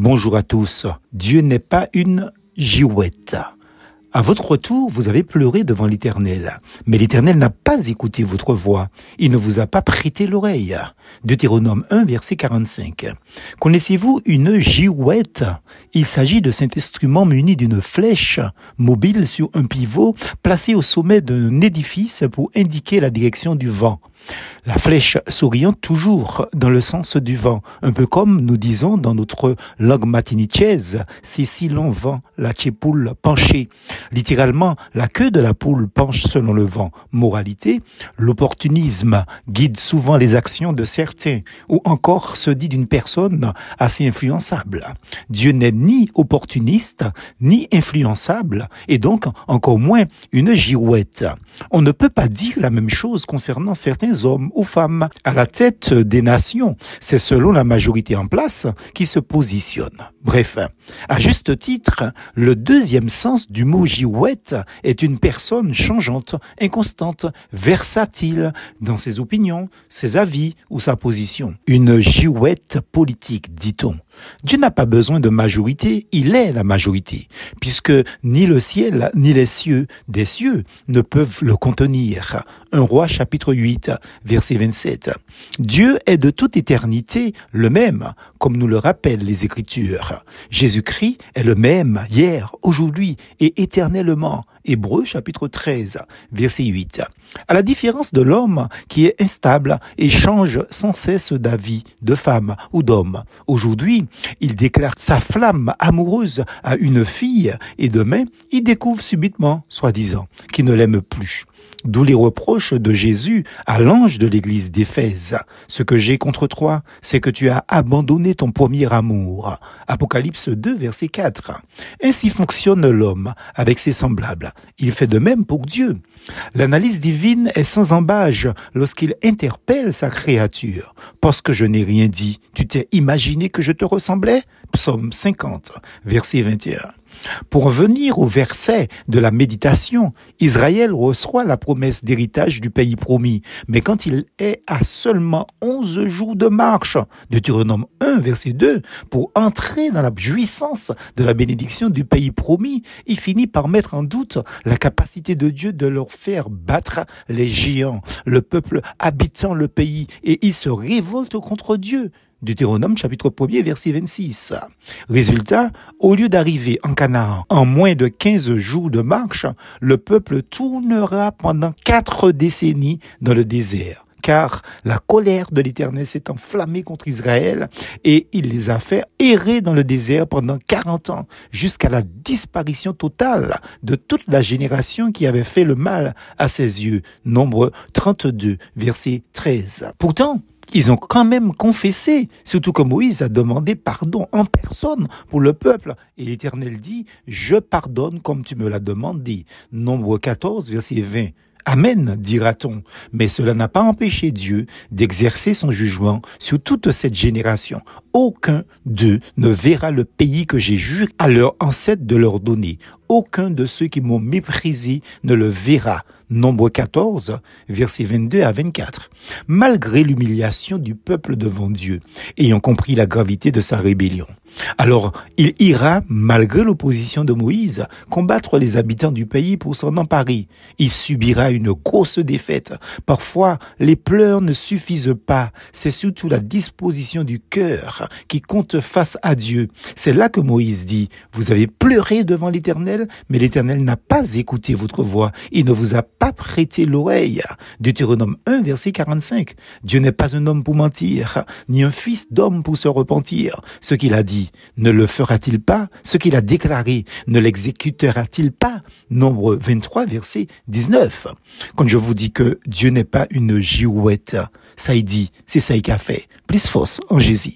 Bonjour à tous. Dieu n'est pas une girouette. À votre retour, vous avez pleuré devant l'Éternel. Mais l'Éternel n'a pas écouté votre voix. Il ne vous a pas prêté l'oreille. Deutéronome 1, verset 45. Connaissez-vous une girouette? Il s'agit de cet instrument muni d'une flèche mobile sur un pivot placé au sommet d'un édifice pour indiquer la direction du vent. La flèche s'oriente toujours dans le sens du vent, un peu comme nous disons dans notre langue matinichaise, c'est si l'on vent la poule penchée. Littéralement, la queue de la poule penche selon le vent. Moralité, l'opportunisme guide souvent les actions de certains, ou encore se dit d'une personne assez influençable. Dieu n'est ni opportuniste, ni influençable, et donc encore moins une girouette. On ne peut pas dire la même chose concernant certains hommes ou femmes à la tête des nations. C'est selon la majorité en place qui se positionne. Bref, à juste titre, le deuxième sens du mot girouette est une personne changeante, inconstante, versatile dans ses opinions, ses avis ou sa position. Une girouette politique, dit-on. Dieu n'a pas besoin de majorité, il est la majorité, puisque ni le ciel ni les cieux des cieux ne peuvent le contenir. Un roi chapitre 8, verset 27. Dieu est de toute éternité le même, comme nous le rappellent les Écritures. Jésus-Christ est le même hier, aujourd'hui et éternellement. Hébreu chapitre 13, verset 8. À la différence de l'homme qui est instable et change sans cesse d'avis, de femme ou d'homme. Aujourd'hui, il déclare sa flamme amoureuse à une fille et demain, il découvre subitement, soi-disant, qu'il ne l'aime plus. D'où les reproches de Jésus à l'ange de l'église d'Éphèse. Ce que j'ai contre toi, c'est que tu as abandonné ton premier amour. Apocalypse 2, verset 4. Ainsi fonctionne l'homme avec ses semblables. Il fait de même pour Dieu. L'analyse divine est sans embâge lorsqu'il interpelle sa créature. Parce que je n'ai rien dit, tu t'es imaginé que je te ressemblais? Psaume 50, verset 21. Pour venir au verset de la méditation, Israël reçoit la promesse d'héritage du pays promis, mais quand il est à seulement 11 jours de marche, Deutéronome 1, verset 2, pour entrer dans la jouissance de la bénédiction du pays promis, il finit par mettre en doute la capacité de Dieu de leur faire battre les géants, le peuple habitant le pays, et il se révolte contre Dieu. Deutéronome chapitre 1er verset 26. Résultat, au lieu d'arriver en Canaan en moins de 15 jours de marche, le peuple tournera pendant quatre décennies dans le désert car la colère de l'Éternel s'est enflammée contre Israël et il les a fait errer dans le désert pendant 40 ans jusqu'à la disparition totale de toute la génération qui avait fait le mal à ses yeux. Nombre 32, verset 13. Pourtant, ils ont quand même confessé, surtout que Moïse a demandé pardon en personne pour le peuple. Et l'Éternel dit, je pardonne comme tu me l'as demandé. Nombre 14, verset 20. Amen, dira-t-on. Mais cela n'a pas empêché Dieu d'exercer son jugement sur toute cette génération. Aucun d'eux ne verra le pays que j'ai juré à leurs ancêtres de leur donner. Aucun de ceux qui m'ont méprisé ne le verra. Nombre 14, versets 22 à 24. Malgré l'humiliation du peuple devant Dieu, ayant compris la gravité de sa rébellion. Alors, il ira, malgré l'opposition de Moïse, combattre les habitants du pays pour s'en emparer. Il subira une grosse défaite. Parfois, les pleurs ne suffisent pas. C'est surtout la disposition du cœur qui compte face à Dieu. C'est là que Moïse dit, vous avez pleuré devant l'Éternel, mais l'Éternel n'a pas écouté votre voix. Il ne vous a pas prêté l'oreille. Deutéronome 1, verset 45. Dieu n'est pas un homme pour mentir, ni un fils d'homme pour se repentir. Ce qu'il a dit, ne le fera-t-il pas? Ce qu'il a déclaré, ne l'exécutera-t-il pas? Nombre 23, verset 19. Quand je vous dis que Dieu n'est pas une girouette, ça y dit, c'est ça qu'il a fait. Plus force en Jésus.